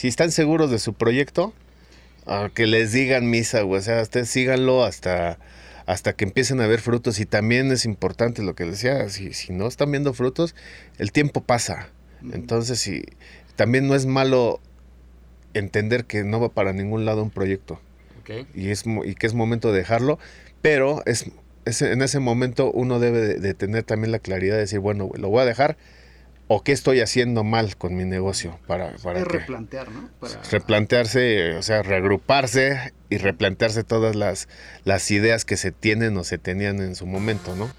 si están seguros de su proyecto, que les digan misa, güey. O sea, ustedes síganlo hasta, hasta que empiecen a ver frutos. Y también es importante lo que decía, si, si no están viendo frutos, el tiempo pasa. Entonces, si, también no es malo entender que no va para ningún lado un proyecto. Y, es, y que es momento de dejarlo, pero es, en ese momento uno debe de, tener también la claridad de decir, bueno, lo voy a dejar, o qué estoy haciendo mal con mi negocio para, para replantear, ¿no? Replantearse, o sea, reagruparse y replantearse todas las, las ideas que se tienen o se tenían en su momento, ¿no?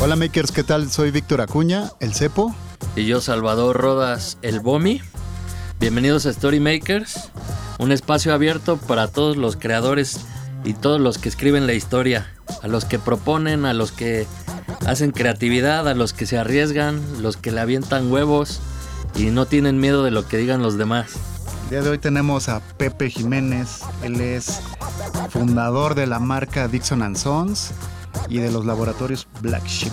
Hola makers, ¿qué tal? Soy Víctor Acuña, el Cepo. Y yo Salvador Rodas, el Bomi. Bienvenidos a Story Makers un espacio abierto para todos los creadores y todos los que escriben la historia, a los que proponen, a los que hacen creatividad, a los que se arriesgan, los que le avientan huevos y no tienen miedo de lo que digan los demás. El día de hoy tenemos a Pepe Jiménez, él es fundador de la marca Dixon Sons y de los laboratorios Black Sheep.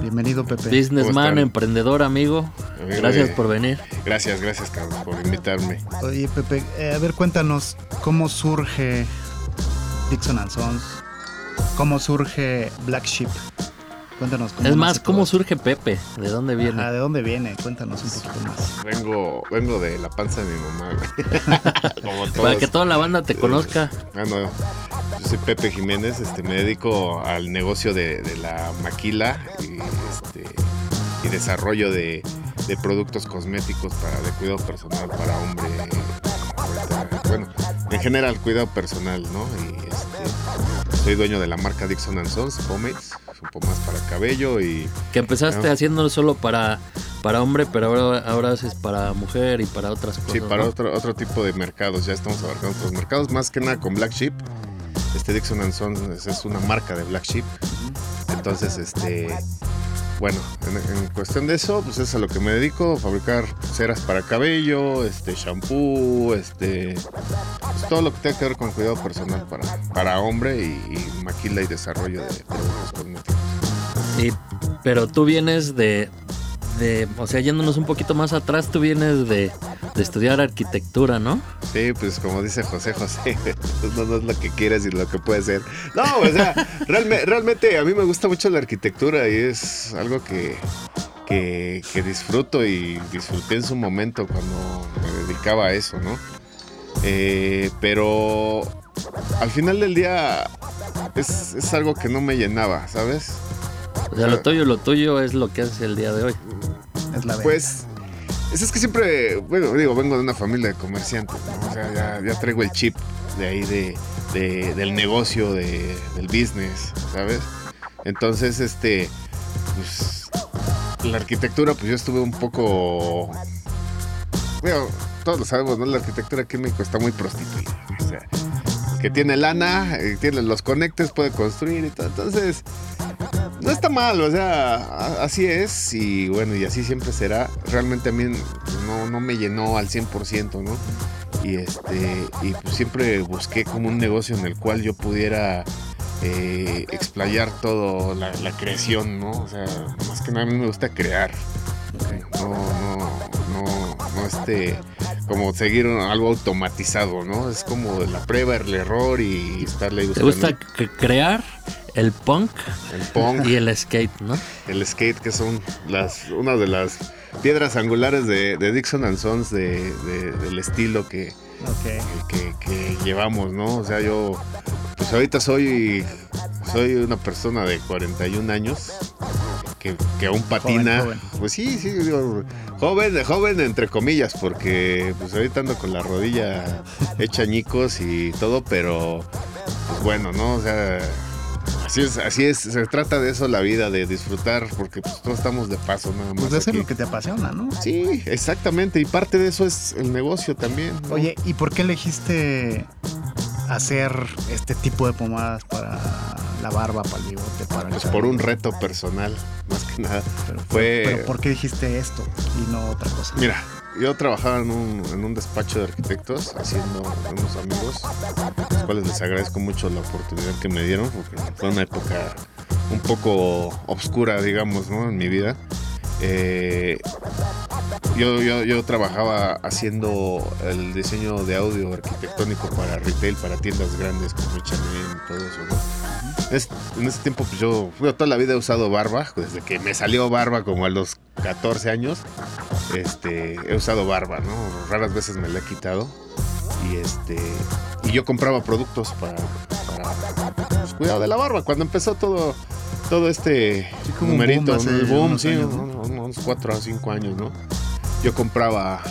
Bienvenido, Pepe. Businessman, emprendedor, amigo. Gracias por venir. Gracias, gracias, Carlos, por invitarme. Oye, Pepe, eh, a ver, cuéntanos cómo surge Dixon Sons, cómo surge Black Sheep. Cuéntanos cómo Es más, ¿cómo surge Pepe? ¿De dónde viene? ¿de dónde viene? Cuéntanos un poquito más. Vengo, vengo de la panza de mi mamá. Para que toda la banda te conozca. Ah, no. Yo soy Pepe Jiménez, este, me dedico al negocio de, la maquila y, este, y desarrollo de, productos cosméticos para de cuidado personal para hombre. Bueno, en general cuidado personal, ¿no? Y este, soy dueño de la marca Dixon Sons, Pomades un poco más para cabello y... Que empezaste haciéndolo solo para, para hombre, pero ahora, ahora haces para mujer y para otras cosas. Sí, para otro, otro tipo de mercados, ya estamos abarcando otros mercados, más que nada con Black Sheep. Este Dixon Sons es una marca de Black Sheep. Entonces, este bueno, en, cuestión de eso, pues es a lo que me dedico, fabricar ceras para cabello, este shampoo, este pues todo lo que tenga que ver con cuidado personal para, para hombre y, maquila y desarrollo de productos cosméticos. Y, pero tú vienes de, de, o sea, yéndonos un poquito más atrás, tú vienes de, de estudiar arquitectura, ¿no? Sí, pues como dice José José, no, no, es lo que quieres y lo que puede ser. No, o sea, realmente, a mí me gusta mucho la arquitectura y es algo que, que, disfruto y disfruté en su momento cuando me dedicaba a eso, ¿no? Eh, pero al final del día es, es, algo que no me llenaba, ¿sabes? O sea, lo tuyo, lo tuyo es lo que haces el día de hoy. Es la pues es, que siempre, bueno, digo, vengo de una familia de comerciantes, O sea, ya, traigo el chip de ahí de, del negocio, de, del business, ¿sabes? Entonces, este, pues, la arquitectura, pues yo estuve un poco, bueno, todos lo sabemos, ¿no? La arquitectura aquí en México está muy prostituida, o sea, que tiene lana, eh, tiene los conectes, puede construir y todo. Entonces, no está mal, o sea, así es y bueno, y así siempre será. Realmente a mí no, no me llenó al 100%, ¿no? Y este, y pues siempre busqué como un negocio en el cual yo pudiera eh, explayar todo la, creación, ¿no? O sea, más que nada a mí me gusta crear. No, no, no, no este, como seguir algo automatizado, ¿no? Es como la prueba, el error y estarle buscando. ¿Te gusta crear? El punk, el punk y el skate, ¿no? El skate, que son las una de las piedras angulares de, Dixon Sons de, del estilo que, que, llevamos, ¿no? O sea, yo, pues ahorita soy, soy una persona de 41 años que, aún patina. Pues sí, sí, digo, joven, joven entre comillas, porque pues ahorita ando con la rodilla hecha añicos y todo, pero pues bueno, ¿no? O sea Así es, así es, se trata de eso la vida, de disfrutar, porque pues todos estamos de paso nada más. Pues de hacer lo que te apasiona, ¿no? Sí, exactamente, y parte de eso es el negocio también. Oye, ¿y por qué elegiste hacer este tipo de pomadas para la barba, para el bigote, para el Pues por un reto personal, más que nada. Pero, fue- pero ¿por qué dijiste esto y no otra cosa? Mira, yo trabajaba en un, en un despacho de arquitectos haciendo unos amigos, los cuales les agradezco mucho la oportunidad que me dieron, porque fue una época un poco oscura, digamos, ¿no? En mi vida. Eh, yo, yo, yo trabajaba haciendo el diseño de audio arquitectónico para retail, para tiendas grandes como H&M y todo eso, ¿no? En ese tiempo, pues yo toda la vida he usado barba, desde que me salió barba como a los 14 años este, he usado barba, ¿no? Raras veces me la he quitado. Y este. Y yo compraba productos para. para pues, cuidado de la barba. Cuando empezó todo. Todo este Sí, como un numerito, boom boom, unos sí, años, ¿no? unos, unos cuatro o cinco años, ¿no? Yo compraba,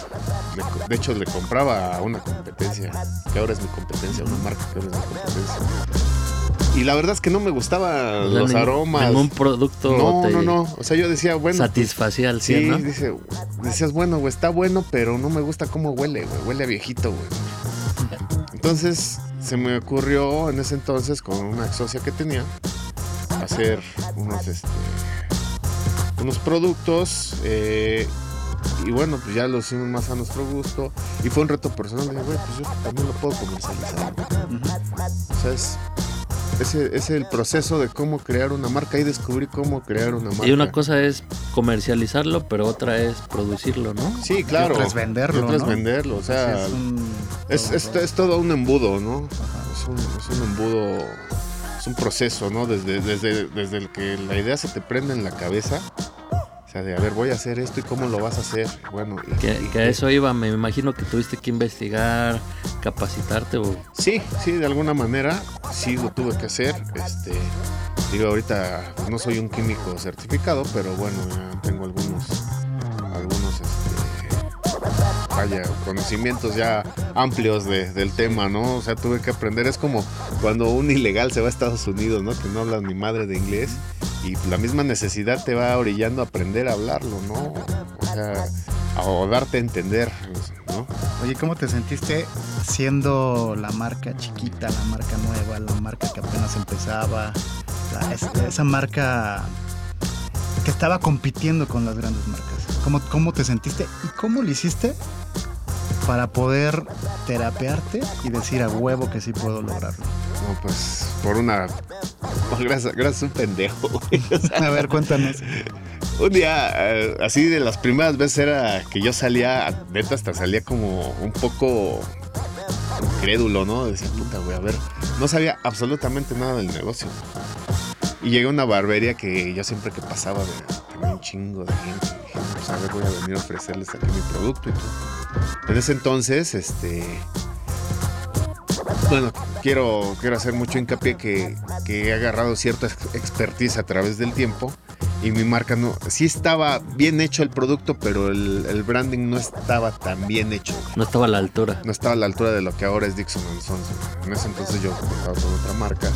de hecho le compraba a una competencia, que ahora es mi competencia, una marca que ahora es mi competencia. Y la verdad es que no me gustaban O sea, los aromas. Ningún producto no, te no, no. O sea, yo decía, bueno, pues, satisfacía al Sí, 100, ¿no? dice, decías, bueno, güey, está bueno, pero no me gusta cómo huele, güey. Huele a viejito, güey. Entonces, se me ocurrió en ese entonces, con una socia que tenía, hacer unos, este, unos productos. eh, y bueno, pues ya los hicimos más a nuestro gusto. Y fue un reto personal. Dije, güey, pues yo también lo puedo comercializar. Ujú. O sea, es, ese es el proceso de cómo crear una marca y descubrí cómo crear una marca. Y una cosa es comercializarlo, pero otra es producirlo, ¿no? Sí, claro. otra es venderlo, Y otra es ¿no? venderlo, o sea, es un- es, es- es todo un embudo, ¿no? Es un, es un embudo, es un proceso, ¿no? Desde, desde, desde el que la idea se te prende en la cabeza, de a ver, voy a hacer esto y cómo lo vas a hacer. Bueno, y- Que, que a eso iba, me imagino que tuviste que investigar, capacitarte o... Sí, sí, de alguna manera sí lo tuve que hacer. Este, digo, ahorita no soy un químico certificado, pero bueno, ya tengo algunos, vaya, conocimientos ya amplios de- del tema, ¿no? O sea, tuve que aprender. Es como cuando un ilegal se va a Estados Unidos, ¿no? Que no habla ni madre de inglés y la misma necesidad te va orillando a aprender a hablarlo, ¿no? O sea, o darte a entender, ¿no? Oye, ¿cómo te sentiste siendo la marca chiquita, la marca nueva, la marca que apenas empezaba, la- es- esa marca que estaba compitiendo con las grandes marcas? ¿Cómo, ¿Cómo te sentiste y cómo lo hiciste para poder terapearte y decir a huevo que sí puedo lograrlo? No, pues por una. Gracias, gracias un pendejo, güey. O sea, A ver, cuéntanos. un día, eh, así de las primeras veces era que yo salía, neta, hasta salía como un poco crédulo, ¿no? Decía, puta, güey, a ver, no sabía absolutamente nada del negocio. Y llegué a una barbería que yo siempre que pasaba de- tenía un chingo de gente. Dije, pues a ver, voy a venir a ofrecerles aquí mi producto y todo. En ese entonces, este. Bueno, quiero, quiero hacer mucho hincapié que, que he agarrado cierta ex- expertise a través del tiempo y mi marca no. Sí estaba bien hecho el producto, pero el, el branding no estaba tan bien hecho. No estaba a la altura. No estaba a la altura de lo que ahora es Dixon Sons. En ese entonces yo contaba con otra marca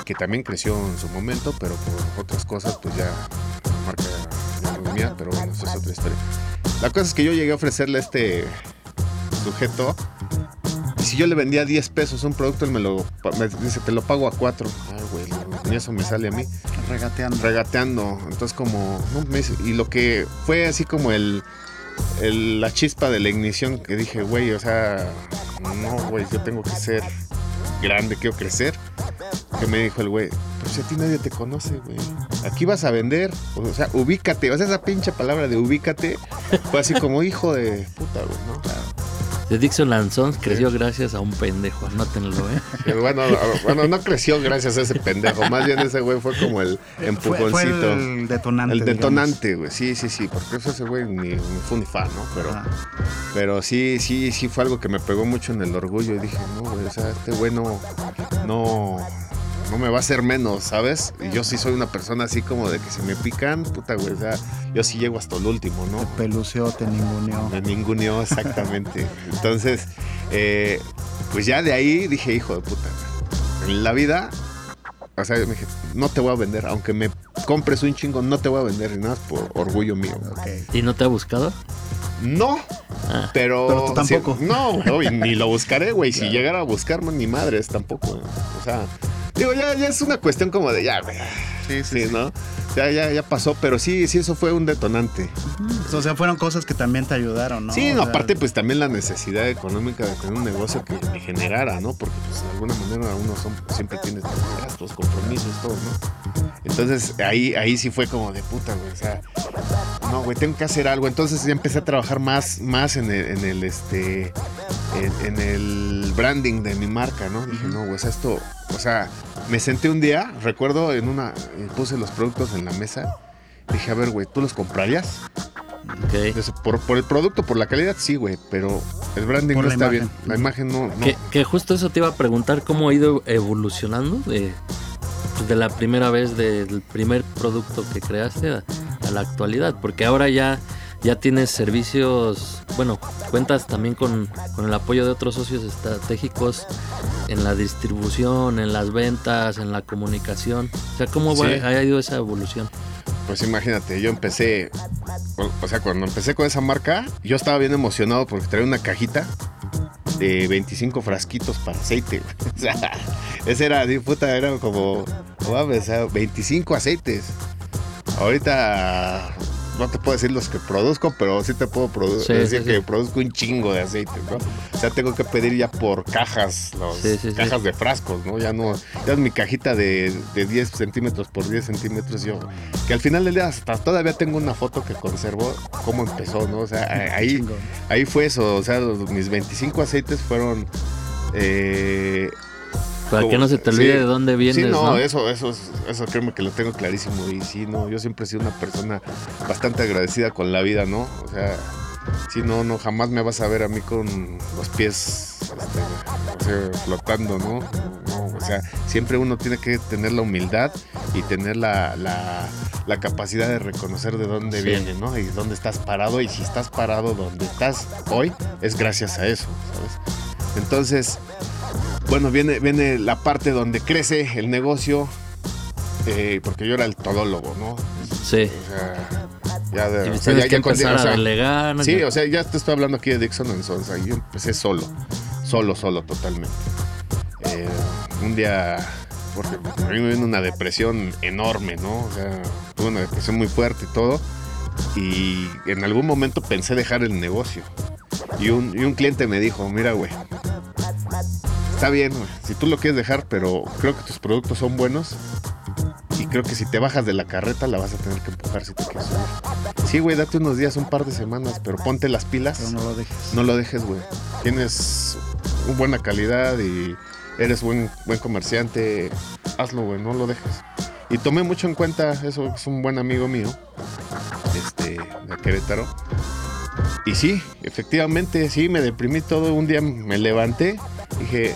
y que también creció en su momento, pero por otras cosas, pues ya la marca ya no es mía, pero bueno, eso es otra historia. La cosa es que yo llegué a ofrecerle a este sujeto y si yo le vendía 10 pesos un producto, él me lo me dice, te lo pago a 4. Ay, güey, ni eso me sale a mí Regateando. regateando. Entonces como, no, me dice- y lo que fue así como el, el- la chispa de la ignición que dije, güey, o sea, no, güey, yo tengo que ser grande, quiero crecer. Que me dijo el güey, si a ti nadie te conoce, güey. Aquí vas a vender, o sea, ubícate. O sea, esa pinche palabra de ubícate fue así como hijo de puta, güey, ¿no? De Dixon Sons creció gracias a un pendejo, anótenlo, ¿eh? Bueno, bueno, no creció gracias a ese pendejo. Más bien ese güey fue como el Fue, empujoncito. fue el detonante. El detonante, güey. Sí, sí, sí. Porque eso ese güey ni, ni fue ni fan, ¿no? Pero, Ah. pero sí, sí, sí fue algo que me pegó mucho en el orgullo. Y dije, no, güey, o sea, este güey no, no, no me va a hacer menos, ¿sabes? Y yo sí soy una persona así como de que si me pican, puta, güey, o sea, yo sí llego hasta el último, ¿no? Te peluceó, te ninguneó. Me ninguneó exactamente. Entonces, eh, pues ya de ahí dije, hijo de puta, en la vida, o sea, me dije, no te voy a vender, aunque me compres un chingo, no te voy a vender, y nada más por orgullo mío. ¿Y no te ha buscado? No, Ah, pero... Pero tú tampoco. no, güey, ni lo buscaré, güey. Si llegara a buscarme, ni madres tampoco. O sea, Digo, ya, ya es una cuestión como de ya, güey. Sí, sí, Sí, ¿no? Ya, ya, ya pasó, pero sí, sí, eso fue un detonante. O sea, fueron cosas que también te ayudaron, ¿no? Sí, O no, sea, aparte, pues también la necesidad económica de tener un negocio que generara, ¿no? Porque, pues, de alguna manera uno son- siempre tiene gastos, compromisos, todo, ¿no? Entonces, ahí, ahí sí fue como de puta, güey. O sea, no, güey, tengo que hacer algo. Entonces ya empecé a trabajar más, más en el, en el, este, en, en el branding de mi marca, ¿no? Dije, no, güey, o sea, esto, o sea, me senté un día, recuerdo, en una, eh, puse los productos en la mesa. Dije, a ver, güey, ¿tú los comprarías? Ok. Entonces, por, por el producto, por la calidad, sí, güey, pero el branding Por no la está imagen. bien. La imagen no. no. Que, que justo eso te iba a preguntar cómo ha ido evolucionando de, de la primera vez del primer producto que creaste a, a la actualidad, porque ahora ya, ya tienes servicios, bueno, cuentas también con, con el apoyo de otros socios estratégicos en la distribución, en las ventas, en la comunicación. O sea, ¿cómo va- Sí. ha ido esa evolución? Pues imagínate, yo empecé, o, sea, cuando empecé con esa marca, yo estaba bien emocionado porque traía una cajita de 25 frasquitos para aceite. O sea, ese era, puta, era como, no mames, o sea, 25 aceites. Ahorita no te puedo decir los que produzco, pero sí te puedo Sí, decir sí, que sí. produzco un chingo de aceite, ¿no? O sea, tengo que pedir ya por cajas, los, cajas de frascos, ¿no? Ya no, ya es mi cajita de, de 10 centímetros por 10 centímetros, yo, que al final del día hasta todavía tengo una foto que conservo cómo empezó, ¿no? O sea, ahí, ahí fue eso, o sea, los- mis 25 aceites fueron... eh, Para que no se te olvide sí. de dónde vienes, Sí, no, ¿no? eso, eso, es- eso créeme que lo tengo clarísimo. Y sí, no, yo siempre he sido una persona bastante agradecida con la vida, ¿no? O sea, sí, no, no, jamás me vas a ver a mí con los pies este, o sea, flotando, ¿no? No, O sea, siempre uno tiene que tener la humildad y tener la, la, la capacidad de reconocer de dónde Sí. viene, ¿no? Y dónde estás parado. Y si estás parado donde estás hoy, es gracias a eso, ¿sabes? Entonces, bueno, viene, viene la parte donde crece el negocio, eh, porque yo era el todólogo, ¿no? Sí. O sea, ya de, o sea, ya- que ya con- empezar o sea, a delegar. ¿no? Sí, o sea, ya te estoy hablando aquí de Dixon Sons, ahí yo empecé solo, solo, solo, totalmente. Eh, un día, porque a mí me vino una depresión enorme, ¿no? O sea, tuve una depresión muy fuerte y todo, y en algún momento pensé dejar el negocio. Y un, y un cliente me dijo, mira, güey, está bien, güey, si tú lo quieres dejar, pero creo que tus productos son buenos. Y creo que si te bajas de la carreta la vas a tener que empujar si te quieres subir. Sí, güey, date unos días, un par de semanas, pero ponte las pilas. Pero no lo dejes. No lo dejes, güey. Tienes una buena calidad y eres buen, buen comerciante. Hazlo, güey, no lo dejes. Y tomé mucho en cuenta, eso es un buen amigo mío, este, de Querétaro. Y sí, efectivamente, sí, me deprimí todo. Un día me levanté, dije,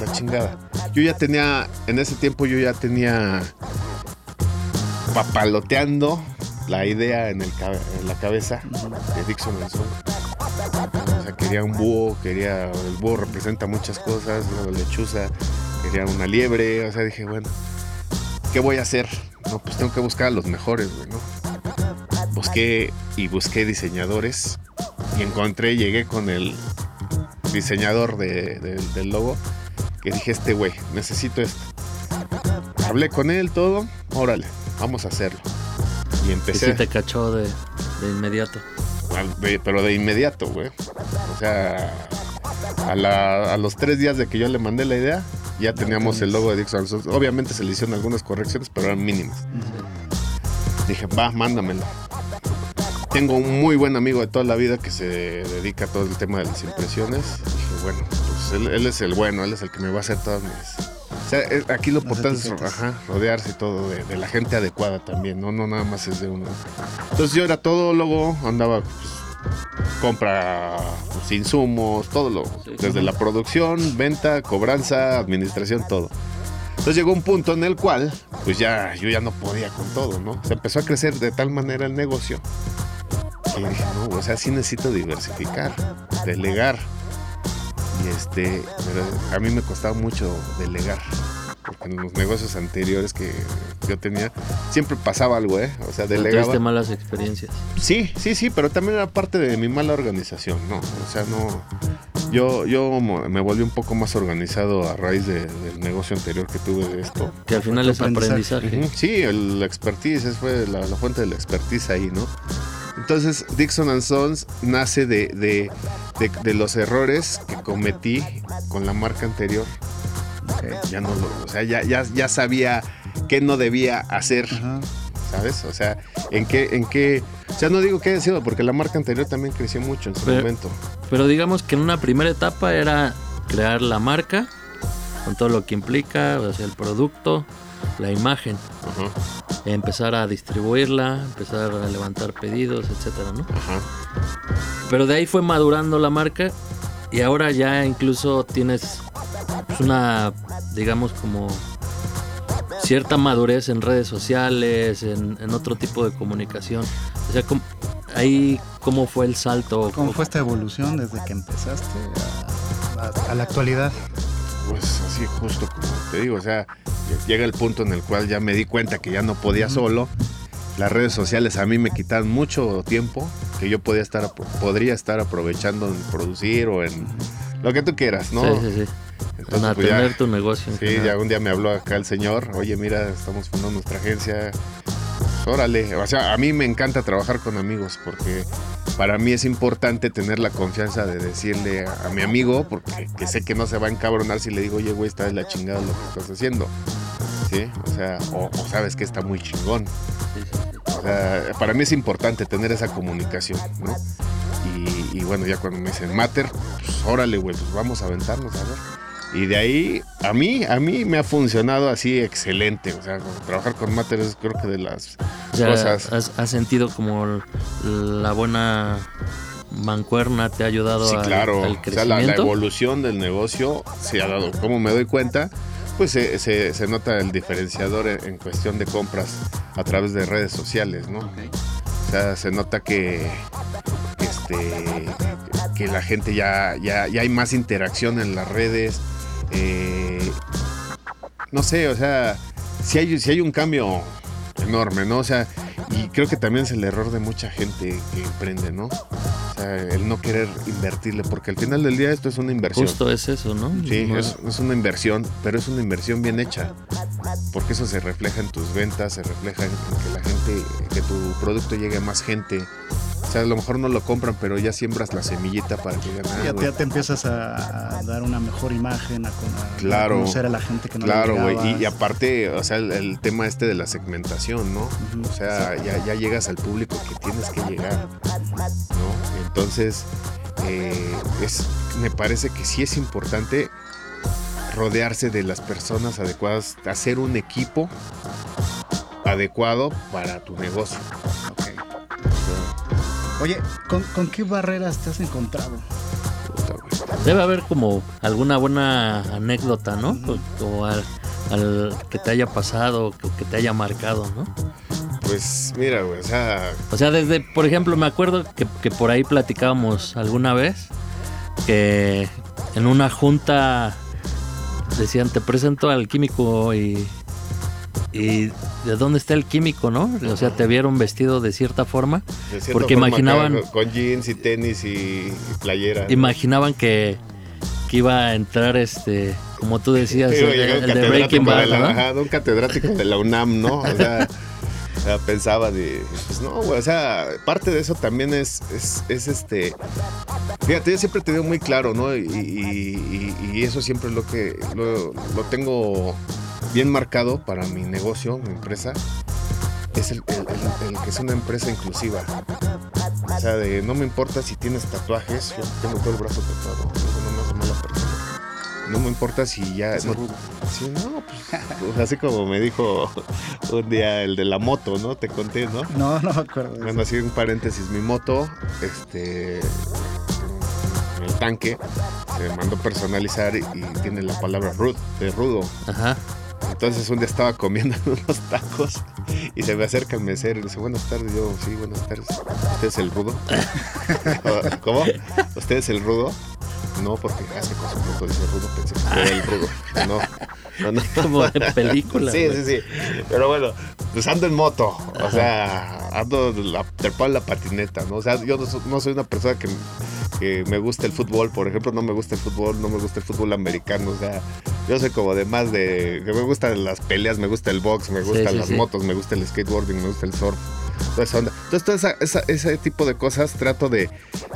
la chingada. Yo ya tenía, en ese tiempo yo ya tenía papaloteando la idea en, el, la cabeza de Dixon and Son. O sea, quería un búho, quería. El búho representa muchas cosas, una lechuza, quería una liebre. O sea, dije, bueno, ¿qué voy a hacer? No, pues tengo que buscar a los mejores, güey, ¿no? Busqué y busqué diseñadores y encontré, llegué con el diseñador de- de- del logo que dije, este güey, necesito esto. Hablé con él, todo, órale, vamos a hacerlo. Y Y empecé. sí te cachó de, de inmediato. De- pero de inmediato, güey. O sea, a, la- a los tres días de que yo le mandé la idea, ya teníamos el logo de Dixon. Obviamente se le hicieron algunas correcciones, pero eran mínimas. Dije, va, mándamelo. Tengo un muy buen amigo de toda la vida que se dedica a todo el tema de las impresiones. Dije, bueno, él, él es el bueno, él es el que me va a hacer todas mis... O sea, es- aquí lo importante es ajá, rodearse y todo de, de la gente adecuada también, ¿no? No nada más es de uno. Entonces yo era todólogo, andaba, pues, compra pues, insumos, todo lo, Sí. desde la producción, venta, cobranza, administración, todo. Entonces llegó un punto en el cual, pues ya yo ya no podía con todo, ¿no? Se empezó a crecer de tal manera el negocio que dije, no, o sea, sí necesito diversificar, delegar. Y este, pero a mí me costaba mucho delegar. Porque en los negocios anteriores que yo tenía, siempre pasaba algo, ¿eh? O sea, delegaba. Tuviste malas experiencias. Sí, sí, sí, pero también era parte de mi mala organización, ¿no? O sea, no. yo, yo mo- me volví un poco más organizado a raíz de- del negocio anterior que tuve de esto. Que al final es aprendizaje. Sí, el expertise esa fue la, la fuente de la expertise ahí, ¿no? Entonces, Dixon and Sons nace de, de, de- de los errores que cometí con la marca anterior. Ya no lo, o sea, ya, ya, ya sabía qué no debía hacer, Ajá. ¿sabes? O sea, en qué, en qué. O sea, no digo que haya sido, porque la marca anterior también creció mucho en su Pero- momento. Pero digamos que en una primera etapa era crear la marca, con todo lo que implica, o sea, el producto, la imagen, Ajá, empezar a distribuirla, empezar a levantar pedidos, etcétera, ¿no? ajá. Pero de ahí fue madurando la marca y ahora ya incluso tienes pues, una, digamos, como cierta madurez en redes sociales, en, en otro tipo de comunicación. O sea, ¿cómo- ahí cómo fue el salto. ¿Cómo fue esta evolución desde que empezaste a, a- a la actualidad? Pues así justo como te digo, o sea, llega el punto en el cual ya me di cuenta que ya no podía solo. Las redes sociales a mí me quitaron mucho tiempo que yo podía estar podría estar aprovechando en producir o en lo que tú quieras, ¿no? Sí, sí, sí. En Entonces, pues, ya- atender tu negocio. en Sí, general. ya un día me habló acá el señor, oye, mira, estamos fundando nuestra agencia. Pues, órale, o sea, a mí me encanta trabajar con amigos porque para mí es importante tener la confianza de decirle a, mi amigo, porque que sé que no se va a encabronar si le digo, oye, güey, está de la chingada lo que estás haciendo. ¿Sí? O sea, o, sabes que está muy chingón. O sea, para mí es importante tener esa comunicación, ¿no? Y, y bueno, ya cuando me dicen Mater, pues órale, güey, pues vamos a aventarnos a ver. Y de ahí, a mí, a mí me ha funcionado así excelente. O sea, trabajar con Mater es creo que de las O sea, cosas. has, has sentido como la buena mancuerna te ha ayudado Sí, al- claro. al o sea, la, la crecimiento. evolución del negocio se ha dado. Como me doy cuenta, pues se, se- se nota el diferenciador en, en cuestión de compras a través de redes sociales, ¿no? O sea, se nota que este que la gente ya, ya, ya hay más interacción en las redes. Eh, no sé, o sea, si hay, si hay un cambio enorme, ¿no? O sea, y creo que también es el error de mucha gente que emprende, ¿no? O sea, el no querer invertirle, porque al final del día esto es una inversión. Justo es eso, ¿no? Sí, No- es, es una inversión, pero es una inversión bien hecha. Porque eso se refleja en tus ventas, se refleja en, en que la gente, que tu producto llegue a más gente. O sea, a lo mejor no lo compran, pero ya siembras la semillita para que digan, ah, ya, te, güey, ya te empiezas a, a dar una mejor imagen, a, con- a Claro. conocer a la gente que no Claro, güey. Y, aparte, o sea, el, el tema este de la segmentación, ¿no? O sea, ya, ya llegas al público que tienes que llegar, ¿no? Entonces, eh, es, me parece que sí es importante rodearse de las personas adecuadas, hacer un equipo adecuado para tu negocio. Oye, ¿con, con qué barreras te has encontrado? Debe haber como alguna buena anécdota, ¿no? O, o al, al que te haya pasado, que, que te haya marcado, ¿no? Pues mira, güey, o sea, O sea, desde, por ejemplo, me acuerdo que, que por ahí platicábamos alguna vez que en una junta decían, te presento al químico y, y ¿de dónde está el químico, no? O sea, te vieron vestido de cierta forma. de cierta Porque forma imaginaban- con jeans y tenis y, y playera. ¿no? Imaginaban que, que iba a entrar este, como tú decías, Sí, el, el de Breaking Bad, de la- ¿no? ajá, un catedrático de la UNAM, ¿no? O sea, pensaba de, pues no, güey, o sea, parte de eso también es, es, es este, fíjate, yo siempre te digo muy claro, ¿no? Y, y- y- y eso siempre es lo que, lo, lo tengo bien marcado para mi negocio, mi empresa, es el, el- el- el que es una empresa inclusiva. O sea, de no me importa si tienes tatuajes, yo tengo todo el brazo tatuado, no me hace mala persona. No me importa si ya... no- Sí, no, pues, pues, así como me dijo un día el de la moto, ¿no? Te conté, ¿no? No, no me acuerdo. Bueno, así un paréntesis, mi moto, este, en el tanque, se mandó personalizar y, y tiene la palabra rude, de rudo. Ajá. Entonces un día estaba comiendo unos tacos y se me acerca el mesero y le dice, buenas tardes, yo, sí, buenas tardes. ¿Usted es el rudo? ¿Cómo? ¿Usted es el rudo? No, porque hace con su moto dice rudo, pensé que era el rudo. No, no, no. Como de película. Sí, sí, sí. Pero bueno, pues ando en moto. O sea, ando la, trepado en la patineta, ¿no? O sea, yo no soy una persona que, que me gusta el fútbol, por ejemplo, no me gusta el fútbol, no me gusta el fútbol americano, o sea, yo soy como de más de, que me gustan las peleas, me gusta el box, me gustan sí, las sí. motos, me gusta el skateboarding, me gusta el surf, toda esa onda. Entonces, todo esa- esa- ese tipo de cosas trato de,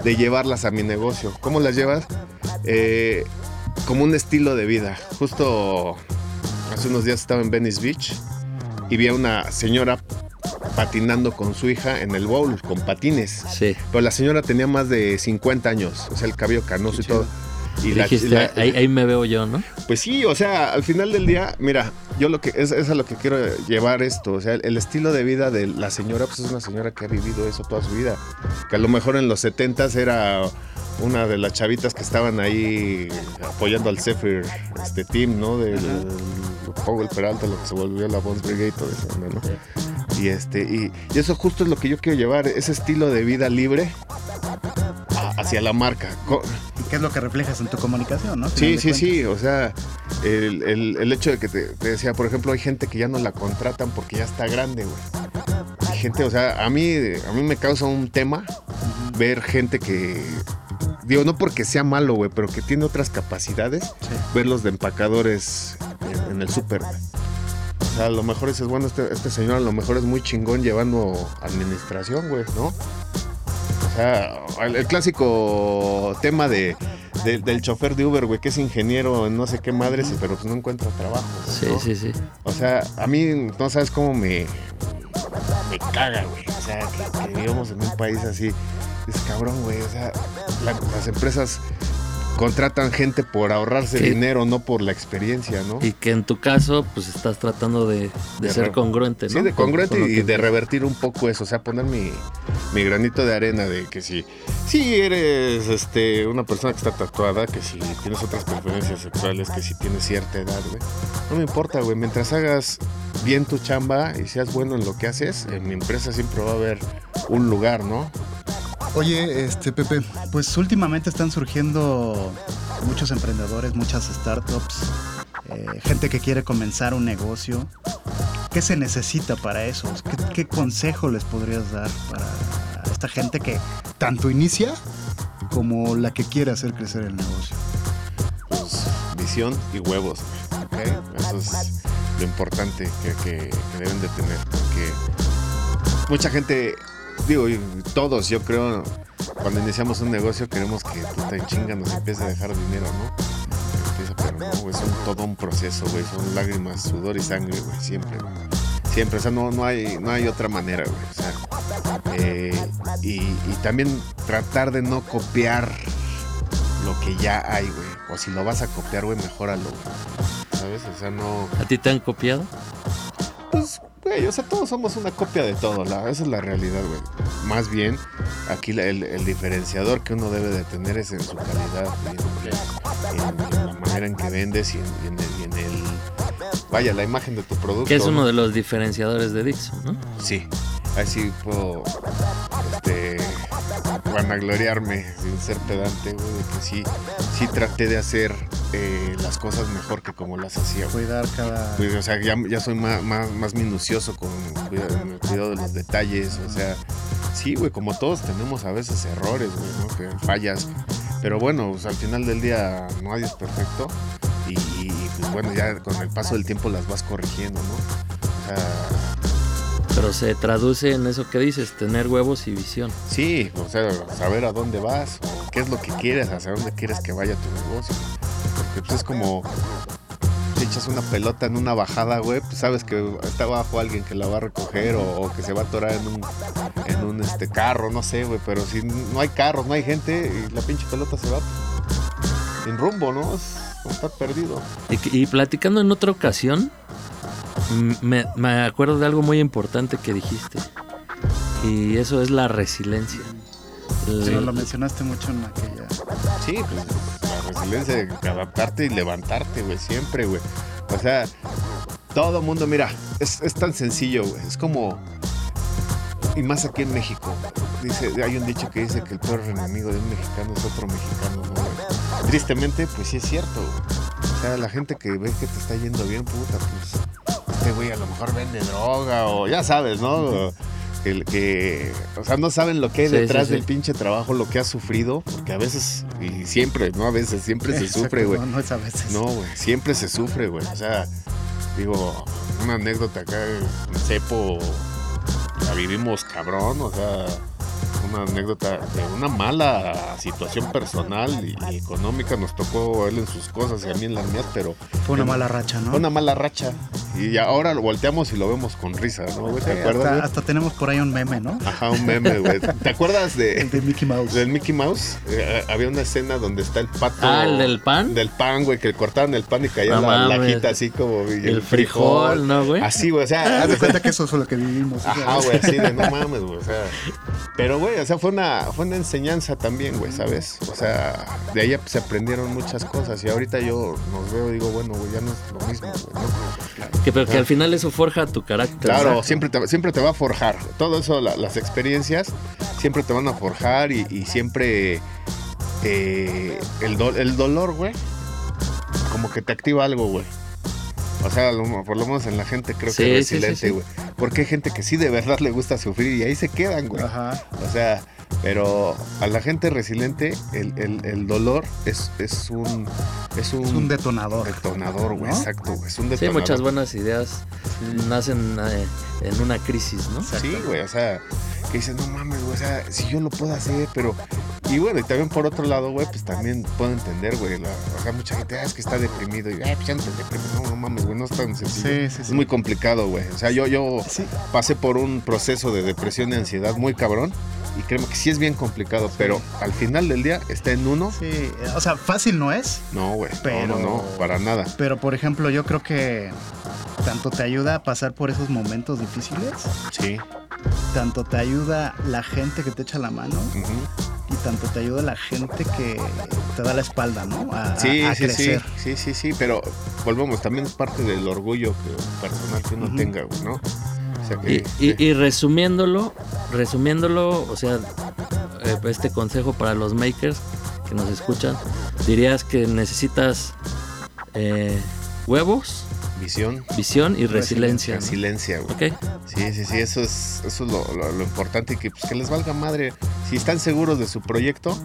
de llevarlas a mi negocio. ¿Cómo las llevas? Eh, como un estilo de vida. Justo hace unos días estaba en Venice Beach y vi a una señora patinando con su hija en el bowl, con patines. Sí. Pero la señora tenía más de 50 años, o sea, el cabello canoso y todo. Y la- Dijiste, la- ahí, ahí me veo yo, ¿no? pues sí, o sea, al final del día, mira, yo lo que es, es a lo que quiero llevar esto, o sea, el, el estilo de vida de la señora, pues es una señora que ha vivido eso toda su vida, que a lo mejor en los 70s era una de las chavitas que estaban ahí apoyando al Zephyr este team, ¿no? Del Powell Peralta, lo que se volvió la Bones Brigade, todo eso, ¿no? Y este, y, y eso justo es lo que yo quiero llevar, ese estilo de vida libre a- hacia la marca. ¿Y qué es lo que reflejas en tu comunicación, no? Sí, sí, sí, o sea, el, el- el hecho de que te, te decía, por ejemplo, hay gente que ya no la contratan porque ya está grande, güey. Hay gente, o sea, a mí, a mí me causa un tema ver gente que, digo, no porque sea malo, güey, pero que tiene otras capacidades, Sí. verlos de empacadores en, en el súper, güey. O sea, a lo mejor dices, bueno, este, este señor a lo mejor es muy chingón llevando administración, güey, ¿no? O sea, el, el clásico tema de, de- del chofer de Uber, güey, que es ingeniero en no sé qué madres, pero pues no encuentra trabajo. Sí, ¿no? sí, sí. O sea, a mí no sabes cómo me, me caga, güey. O sea, que, que vivamos en un país así. Es cabrón, güey. O sea, la- las empresas contratan gente por ahorrarse Sí. dinero, no por la experiencia, ¿no? Y que en tu caso, pues estás tratando de, de De ser congruente, ¿no? Sí, de Con- congruente con y que- de revertir un poco eso, o sea, poner mi, mi granito de arena de que si, si eres este, una persona que está tatuada, que si tienes otras preferencias sexuales, que si tienes cierta edad, güey. No me importa, güey, mientras hagas bien tu chamba y seas bueno en lo que haces, en mi empresa siempre va a haber un lugar, ¿no? Oye, este Pepe, pues últimamente están surgiendo muchos emprendedores, muchas startups, eh, gente que quiere comenzar un negocio. ¿Qué se necesita para eso? ¿Qué, qué consejo les podrías dar para esta gente que tanto inicia como la que quiere hacer crecer el negocio? Pues visión y huevos, güey, ¿ok? Eso es lo importante que, que- que deben de tener, porque mucha gente, digo, todos, yo creo, cuando iniciamos un negocio queremos que puta en chinga nos empiece a dejar dinero, ¿no? Empieza, pero no, güey, son todo un proceso, güey, son lágrimas, sudor y sangre, güey, siempre, güey. Siempre, o sea, no, no, hay, no hay otra manera, güey, o sea, eh, y, y también tratar de no copiar lo que ya hay, güey. O si lo vas a copiar, güey, mejóralo, güey. ¿Sabes? O sea, no. ¿A ti te han copiado? Güey, o sea, todos somos una copia de todo, la, esa es la realidad, güey. Más bien, aquí la- el, el diferenciador que uno debe de tener es en su calidad, en, en- en la manera en que vendes y en, y en el, Vaya, la imagen de tu producto. Que es uno ¿no? de los diferenciadores de Dixon, ¿no? Sí, así puedo este, vanagloriarme sin ser pedante, güey, de que sí, sí traté de hacer eh, las cosas mejor que como las hacía, güey. Cuidar cada... Pues, O sea, ya, ya soy más, más, más minucioso con el cuidado de los detalles, o sea, sí, güey, como todos tenemos a veces errores, güey, ¿no? Que fallas, pero bueno, pues, al final del día nadie es perfecto y, y, pues bueno, ya con el paso del tiempo las vas corrigiendo, ¿no? O sea, Pero se traduce en eso que dices, tener huevos y visión. Sí, o sea, saber a dónde vas, qué es lo que quieres, hacia dónde quieres que vaya tu negocio. Porque pues es como si echas una pelota en una bajada, güey, pues sabes que está abajo alguien que la va a recoger o, o que se va a atorar en un, en un este carro, no sé, güey, pero si no hay carros, no hay gente y la pinche pelota se va sin rumbo, ¿no? Es como estar perdido. Y, y platicando en otra ocasión, me, me acuerdo de algo muy importante que dijiste. Y eso es la resiliencia. El- Sí, lo mencionaste mucho en aquella... Sí, pues la resiliencia de adaptarte y levantarte, güey, siempre, güey. O sea, todo mundo, mira, es, es tan sencillo, güey. Es como. Y más aquí en México. Dice, hay un dicho que dice que el peor enemigo de un mexicano es otro mexicano, ¿no, güey? Tristemente, pues sí es cierto, güey. O sea, la gente que ve que te está yendo bien, puta, pues. Este güey a lo mejor vende droga o ya sabes, ¿no? O Que o sea, no saben lo que hay Sí, detrás sí, sí. del pinche trabajo, lo que has sufrido, porque a veces, y siempre, no a veces, siempre se Exacto, sufre, güey. No, no es a veces. No, güey, siempre se sufre, güey. O sea, digo, una anécdota acá en Cepo, la vivimos cabrón, o sea, una anécdota de una mala situación personal y, y económica. Nos tocó él en sus cosas y a mí en las mías, pero Fue una en- mala racha, ¿no? fue una mala racha. Y ahora lo volteamos y lo vemos con risa, ¿no, güey? Sí, ¿Te acuerdas? hasta, tenemos por ahí un meme, ¿no? Ajá, un meme, güey. ¿Te acuerdas de, El de Mickey Mouse. del Mickey Mouse? Eh, había una escena donde está el pato. Ah, ¿el del pan? Del pan, güey, que cortaban el pan y caía No la lajita así como. y El frijol, ¿no, güey? Así, güey, o sea. Haz de cuenta que eso es lo que vivimos. Ajá, güey, así de no mames, güey, o sea. Pero, güey, o sea, fue una, fue una enseñanza también, güey, ¿sabes? O sea, de ahí se aprendieron muchas cosas y ahorita yo nos veo y digo, bueno, güey, ya no es lo mismo, güey, ¿no? Que, pero que al final eso forja tu carácter. Claro, Exacto. siempre te, siempre te va a forjar. Todo eso, la- las experiencias, siempre te van a forjar y, y siempre eh, el, do- el dolor, güey, como que te activa algo, güey. O sea, lo- por lo menos en la gente creo Sí, que es sí, sí, resiliente, sí. güey. Porque hay gente que sí de verdad le gusta sufrir y ahí se quedan, güey. Ajá. O sea, pero a la gente resiliente el, el- el dolor es, es un es un, Es un detonador. detonador, güey. ¿no? Exacto, güey. Es un Sí, detonador. muchas buenas ideas nacen eh, en una crisis, ¿no? Sí, güey, o sea, que dices, no mames, güey, o sea, si yo lo puedo hacer, pero... Y bueno, y también por otro lado, güey, pues también puedo entender, güey, la- o sea, mucha gente, ah, es que está deprimido, y, ay, pues ya no no, no mames, güey, no es tan sencillo. Sí, sí, sí. Es muy complicado, güey. O sea, yo, yo Sí. pasé por un proceso de depresión y ansiedad muy cabrón, y créeme que sí es bien complicado, pero al final del día está en uno. Sí, o sea, fácil no es, No, güey, Pero- no, no, no, para nada. pero por ejemplo, yo creo que tanto te ayuda a pasar por esos momentos difíciles, Sí. tanto te ayuda la gente que te echa la mano ujú. Y tanto te ayuda la gente que te da la espalda, ¿no? A, Sí, a sí, sí, crecer. sí, sí, sí, pero volvemos, también es parte del orgullo que, personal que uno Ujú. tenga, güey, ¿no? O sea Y, que... y- y resumiéndolo, resumiéndolo, o sea, eh, este consejo para los makers que nos escuchan, dirías que necesitas eh, huevos, Visión, visión y resiliencia. ¿no? resiliencia, güey. Ok, Sí, sí, sí, eso es, eso es lo, lo- lo importante y que, pues, que les valga madre. Si están seguros de su proyecto,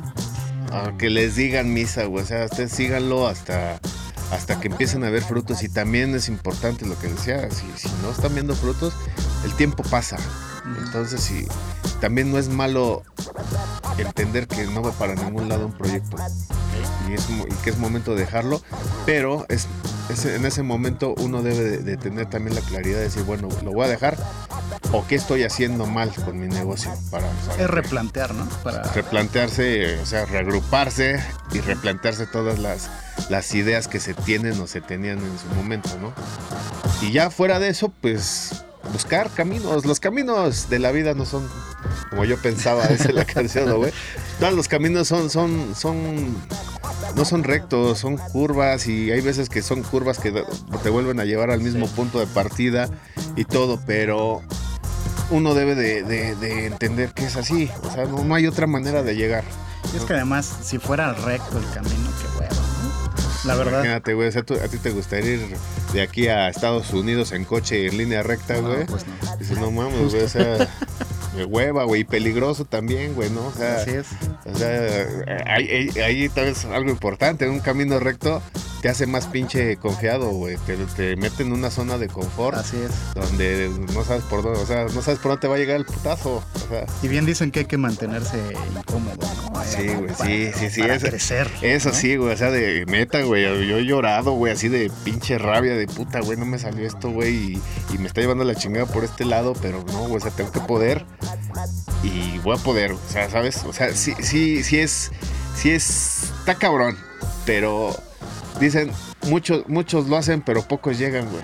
ah, que les digan misa, güey. O sea, ustedes síganlo hasta, hasta que empiecen a ver frutos. Y también es importante lo que decía, si, si no están viendo frutos, el tiempo pasa. Entonces, sí, también no es malo entender que no va para ningún lado un proyecto. Y, es, y que es momento de dejarlo, pero es, en ese momento uno debe de, de tener también la claridad de decir, bueno, lo voy a dejar o qué estoy haciendo mal con mi negocio para, para Es replantear, ¿no? Para replantearse, o sea, reagruparse y replantearse todas las, las ideas que se tienen o se tenían en su momento, ¿no? Y ya fuera de eso, pues buscar caminos. Los caminos de la vida no son como yo pensaba, esa es la canción, ¿no, güey? Todos los caminos son, son, son, no son rectos, son curvas y hay veces que son curvas que te vuelven a llevar al mismo punto de partida y todo, pero uno debe de, de- de entender que es así. O sea, no, no hay otra manera de llegar. Y es que además, si fuera recto el camino. La verdad. Imagínate, güey, o sea, tú- a ti te gustaría ir de aquí a Estados Unidos en coche en línea recta, no, güey. pues no. Dices, no mames, güey, o sea, de hueva, güey, y peligroso también, güey, ¿no? O sea, Así es. o sea, ahí, ahí, ahí tal vez algo importante, un camino recto te hace más pinche confiado, güey. Te, te mete en una zona de confort Así es. donde no sabes por dónde, o sea, no sabes por dónde te va a llegar el putazo. O sea, Y bien dicen que hay que mantenerse incómodo, ¿no? Eh, Sí, güey, sí, sí, sí, Para eso- crecer. Eso ¿no? sí, güey, o sea, de neta, güey, yo he llorado, güey, así de pinche rabia, de puta, güey, no me salió esto, güey, y, y me está llevando la chingada por este lado, pero no, güey, o sea, tengo que poder y voy a poder, o sea, ¿sabes? O sea, sí, sí, sí es, sí es, está cabrón, pero dicen, muchos, muchos lo hacen, pero pocos llegan, güey,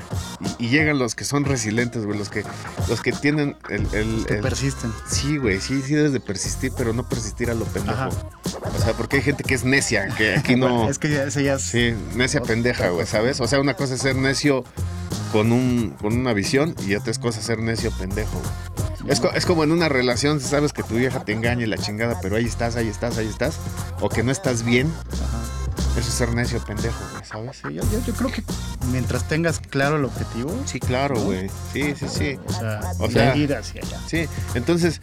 y, y llegan los que son resilientes, güey, los que, los que tienen el... el- Que el- persisten. Sí, güey, sí, sí debes de persistir, pero no persistir a lo pendejo. Ajá. O sea, porque hay gente que es necia, que aquí no... Es que ya- ese ya es. Sí, necia pendeja, güey, ¿sabes? O sea, una cosa es ser necio con, un, con una visión y otra es cosa ser necio pendejo, güey. Es, co- es como en una relación, sabes que tu vieja te engaña y la chingada, pero ahí estás, ahí estás, ahí estás. O que no estás bien. Ajá. Eso es ser necio, pendejo, güey, ¿sabes? Sí, yo, yo- yo creo que mientras tengas claro el objetivo, Sí, claro, güey. Sí, sí, sí. o sea, O sea- ir hacia allá. Sí, entonces,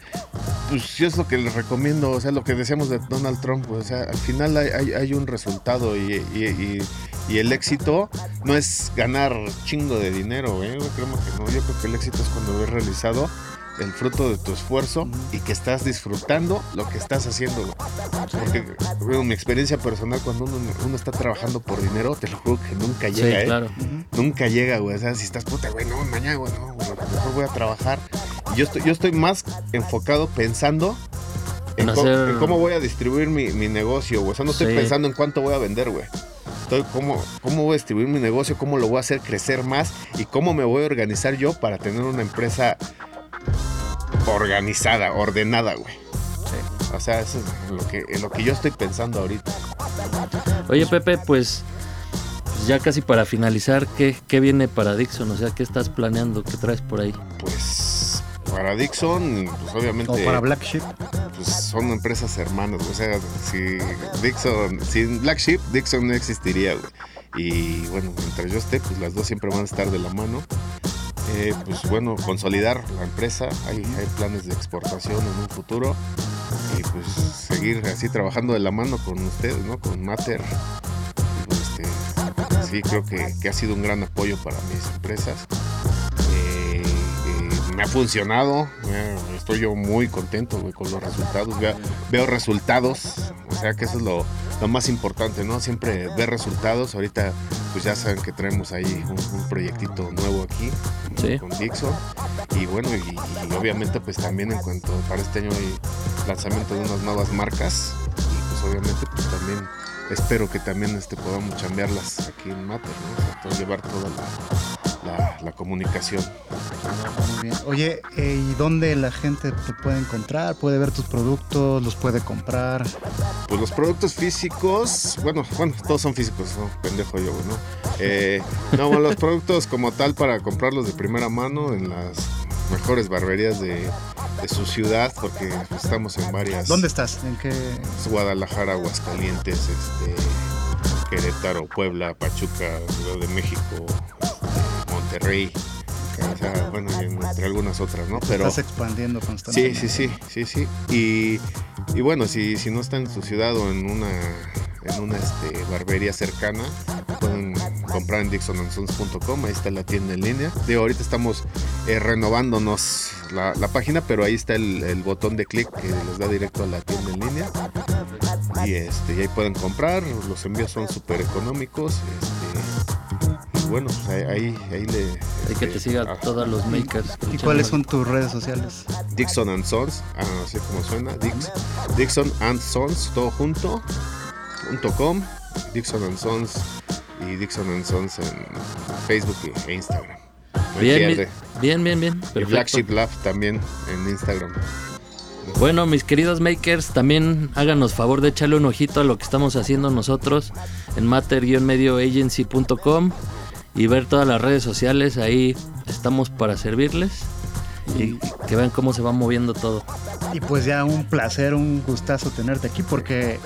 pues yo es lo que les recomiendo, o sea, lo que decíamos de Donald Trump, o sea, al final hay, hay- hay un resultado y, y- y- y el éxito no es ganar chingo de dinero, güey, güey, créeme que no, yo creo que el éxito es cuando ves realizado el fruto de tu esfuerzo y que estás disfrutando lo que estás haciendo. Porque, bueno, mi experiencia personal, cuando uno, uno está trabajando por dinero, te lo juro que nunca Sí, llega, ¿eh? claro. Nunca llega, güey. O sea, si estás puta, güey, no, mañana, güey, no, güey, mejor voy a trabajar. Y yo estoy, yo estoy más enfocado pensando en, cómo voy a distribuir mi, mi negocio, güey. O sea, no estoy Sí. pensando en cuánto voy a vender, güey. Estoy cómo, cómo voy a distribuir mi negocio, cómo lo voy a hacer crecer más y cómo me voy a organizar yo para tener una empresa organizada, ordenada, güey. O sea, eso es en lo que, en lo que yo estoy pensando ahorita. Oye, Pepe, pues, pues ya casi para finalizar, ¿qué, ¿qué viene para Dixon? O sea, ¿qué estás planeando? ¿Qué traes por ahí? Pues para Dixon, pues obviamente. O para Black Sheep. pues son empresas hermanas, o sea, si Dixon, sin Black Sheep, Dixon no existiría, güey. Y bueno, mientras yo esté, pues las dos siempre van a estar de la mano. Eh, pues bueno, consolidar la empresa, hay, planes de exportación en un futuro y pues seguir así trabajando de la mano con ustedes, ¿no? Con Mater. Este, sí, creo que, que ha sido un gran apoyo para mis empresas. Eh, eh, me ha funcionado, estoy yo muy contento con los resultados, veo, veo resultados, o sea que eso es lo, lo más importante, ¿no? Siempre ver resultados, ahorita pues ya saben que traemos ahí un, un proyectito nuevo aquí Sí. con Dixon y bueno, y, y obviamente pues también en cuanto para este año hay lanzamiento de unas nuevas marcas y pues obviamente pues también espero que también este, podamos chambearlas aquí en Mater, ¿no? O sea, todo- llevar toda la, la- la comunicación. Muy bien. Oye, eh, ¿y dónde la gente te puede encontrar? ¿Puede ver tus productos? ¿Los puede comprar? Pues los productos físicos, bueno, bueno, todos son físicos, ¿no? Pendejo yo, ¿no? Eh, no, bueno, los productos como tal para comprarlos de primera mano en las mejores barberías de, de su ciudad, porque estamos en varias. ¿Dónde estás? ¿En qué? Guadalajara, Aguascalientes, este, Querétaro, Puebla, Pachuca, Ciudad de México, Monterrey. O sea, bueno, entre algunas otras, ¿no? Pero. Estás expandiendo Sí, constantemente. sí, sí, sí, sí. Y, y bueno, si, si no está en su ciudad o en una, en una este, barbería cercana, pueden comprar en dixonandsons.com, ahí está la tienda en línea. Digo, ahorita estamos eh, renovándonos la, la página, pero ahí está el, el botón de clic que les da directo a la tienda en línea. Y, este, y ahí pueden comprar, los envíos son súper económicos. Este, y bueno, pues ahí, ahí, ahí le... Hay que este, te siga ah, todos los makers. ¿Y cuáles son tus redes sociales? Dixon and Sons, ah, así como suena, Dix, Dixon and Sons, todo junto, punto com, Dixon and Sons y Dixon and Sons en Facebook e Instagram. No Bien, bien, bien, bien. Y Black Perfecto. Sheep Lab también en Instagram. Bueno, mis queridos makers, también háganos favor de echarle un ojito a lo que estamos haciendo nosotros en matter-medioagency.com y ver todas las redes sociales. Ahí estamos para servirles y que vean cómo se va moviendo todo. Y pues ya un placer, un gustazo tenerte aquí porque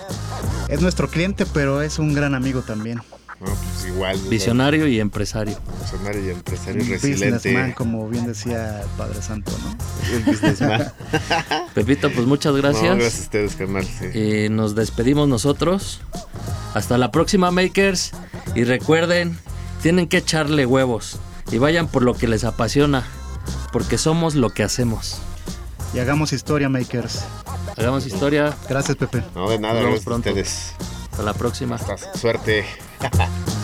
es nuestro cliente, pero es un gran amigo también. No, pues igual. ¿verdad? Visionario y empresario. Visionario y empresario Un resiliente. businessman, como bien decía el Padre Santo, ¿no? Un businessman. Pepito, pues muchas No, gracias. gracias a ustedes, carnal. sí. Y nos despedimos nosotros. Hasta la próxima, makers. Y recuerden, tienen que echarle huevos. Y vayan por lo que les apasiona. Porque somos lo que hacemos. Y hagamos historia, makers. Hagamos historia. Gracias, Pepe. No, de nada, Nos vemos gracias a pronto. ustedes. Hasta la próxima. Hasta suerte.